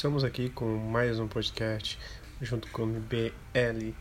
Estamos aqui com mais um podcast junto com o BL